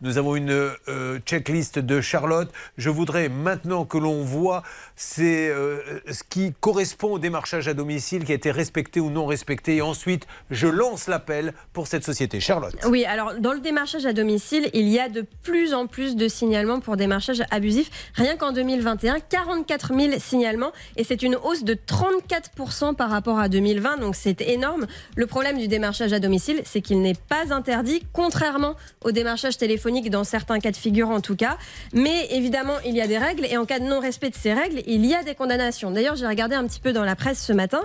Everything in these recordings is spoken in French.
Nous avons une euh, checklist de Charlotte. Je voudrais maintenant que l'on voit euh, ce qui correspond au démarchage à domicile qui a été respecté ou non respecté. Et ensuite, je lance l'appel pour cette société. Charlotte. Oui, alors dans le démarchage à domicile, il y a de plus en plus de signalements pour démarchage abusif. Rien qu'en 2021, 44 000 signalements et c'est une hausse de 34% par rapport à 2020. Donc c'est énorme. Le problème du démarchage à domicile, c'est qu'il n'est pas interdit, contrairement au démarchage téléphonique dans certains cas de figure en tout cas. Mais évidemment, il y a des règles et en cas de non-respect de ces règles, il y a des condamnations. D'ailleurs, j'ai regardé un petit peu dans la presse ce matin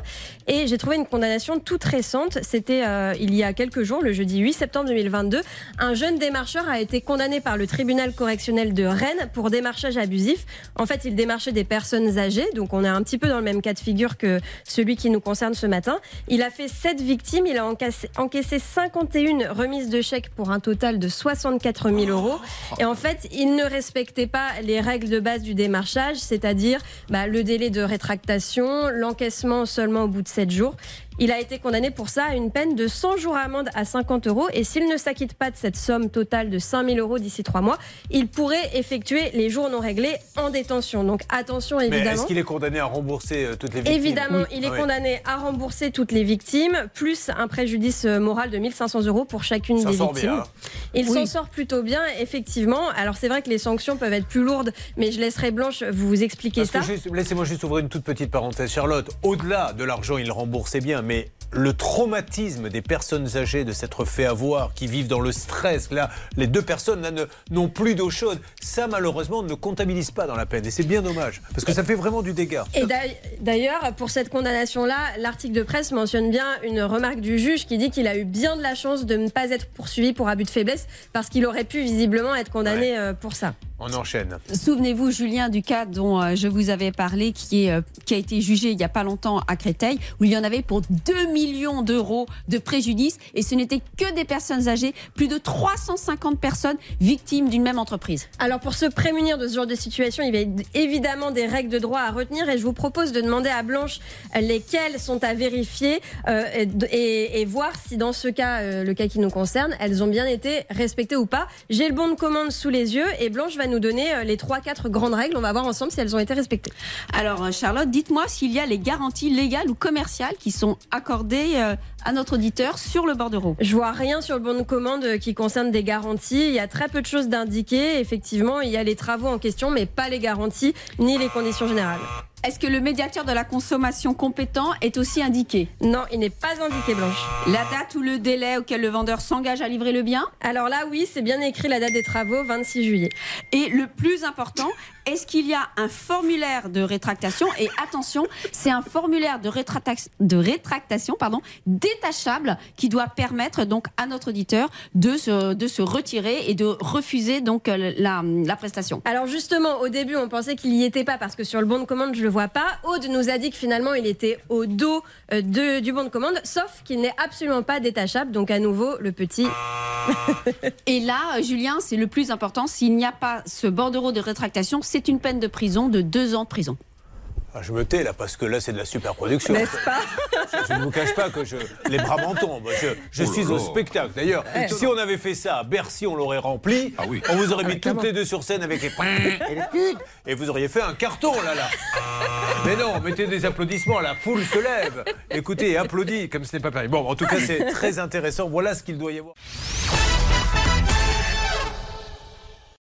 et j'ai trouvé une condamnation toute récente. C'était euh, il y a quelques jours, le jeudi 8 septembre 2022. Un jeune démarcheur a été condamné par le tribunal correctionnel de Rennes pour démarchage abusif. En fait, il démarchait des personnes âgées, donc on est un petit peu dans le même cas de figure que celui qui nous concerne ce matin. Il a fait 7 victimes, il a encaissé, encaissé 51 remises de chèques pour un total de 64 000 euros. Et en fait, il ne respectait pas les règles de base du démarchage, c'est-à-dire bah, le délai de rétractation, l'encaissement seulement au bout de 7 jours. Il a été condamné pour ça à une peine de 100 jours amende à 50 euros. Et s'il ne s'acquitte pas de cette somme totale de 5 000 euros d'ici 3 mois, il pourrait effectuer les jours non réglés en détention. Donc attention évidemment. est-ce qu'il est condamné à rembourser euh, toutes les victimes Évidemment, il est ah condamné à rembourser toutes les victimes, plus un préjudice euh, moral de 1500 euros pour chacune des victimes. Il s'en sort plutôt bien, effectivement. Alors c'est vrai que les sanctions peuvent être plus lourdes, mais je laisserai Blanche vous expliquer ça. Laissez-moi juste ouvrir une toute petite parenthèse, Charlotte. Au-delà de l'argent, il remboursait bien mais le traumatisme des personnes âgées de s'être fait avoir, qui vivent dans le stress, là, les deux personnes n'ont plus d'eau chaude, ça malheureusement ne comptabilise pas dans la peine. Et c'est bien dommage, parce que ça fait vraiment du dégât. Et d'ailleurs, pour cette condamnation-là, l'article de presse mentionne bien une remarque du juge qui dit qu'il a eu bien de la chance de ne pas être poursuivi pour abus de faiblesse, parce qu'il aurait pu visiblement être condamné euh, pour ça. On enchaîne. Souvenez-vous, Julien, du cas dont euh, je vous avais parlé, qui, est, euh, qui a été jugé il n'y a pas longtemps à Créteil, où il y en avait pour 2 millions d'euros de préjudice. Et ce n'était que des personnes âgées, plus de 350 personnes victimes d'une même entreprise. Alors, pour se prémunir de ce genre de situation, il y a évidemment des règles de droit à retenir. Et je vous propose de demander à Blanche lesquelles sont à vérifier euh, et, voir si, dans ce cas, le cas qui nous concerne, elles ont bien été respectées ou pas. J'ai le bon de commande sous les yeux et Blanche va nous donner euh, les 3-4 grandes règles. On va voir ensemble si elles ont été respectées. Alors, euh, Charlotte, dites-moi s'il y a les garanties légales ou commerciales qui sont accordées euh, à notre auditeur sur le bordereau. Je vois rien sur le bon de commande qui concerne des garanties. Il y a très peu de choses d'indiquer. Effectivement, il y a les travaux en question, mais pas les garanties ni les conditions générales. Est-ce que le médiateur de la consommation compétent est aussi indiqué Non, il n'est pas indiqué, Blanche. La date ou le délai auquel le vendeur s'engage à livrer le bien Alors là, oui, c'est bien écrit la date des travaux, 26 juillet. Et le plus important, est-ce qu'il y a un formulaire de rétractation Et attention, c'est un formulaire de, de rétractation pardon, détachable qui doit permettre donc à notre auditeur de se, de se retirer et de refuser donc la, la prestation. Alors justement, au début, on pensait qu'il n'y était pas parce que sur le bon de commande, je le vois pas. Aude nous a dit que finalement, il était au dos euh, de, du bon de commande, sauf qu'il n'est absolument pas détachable. Donc à nouveau, le petit. et là, Julien, c'est le plus important. S'il n'y a pas ce bordereau de rétractation, c'est une peine de prison de deux ans de prison. Ah, je me tais là parce que là c'est de la super production. N'est-ce pas je, ne vous cache pas que je, les bras m'en tombent. Je, suis au spectacle. D'ailleurs, si on avait fait ça à Bercy, on l'aurait rempli. Ah oui. On vous aurait mis toutes les deux sur scène avec les et, et vous auriez fait un carton là là. Mais non, mettez des applaudissements, la foule se lève. Écoutez, applaudit comme ce n'est pas pareil. Bon, en tout cas, c'est très intéressant. Voilà ce qu'il doit y avoir.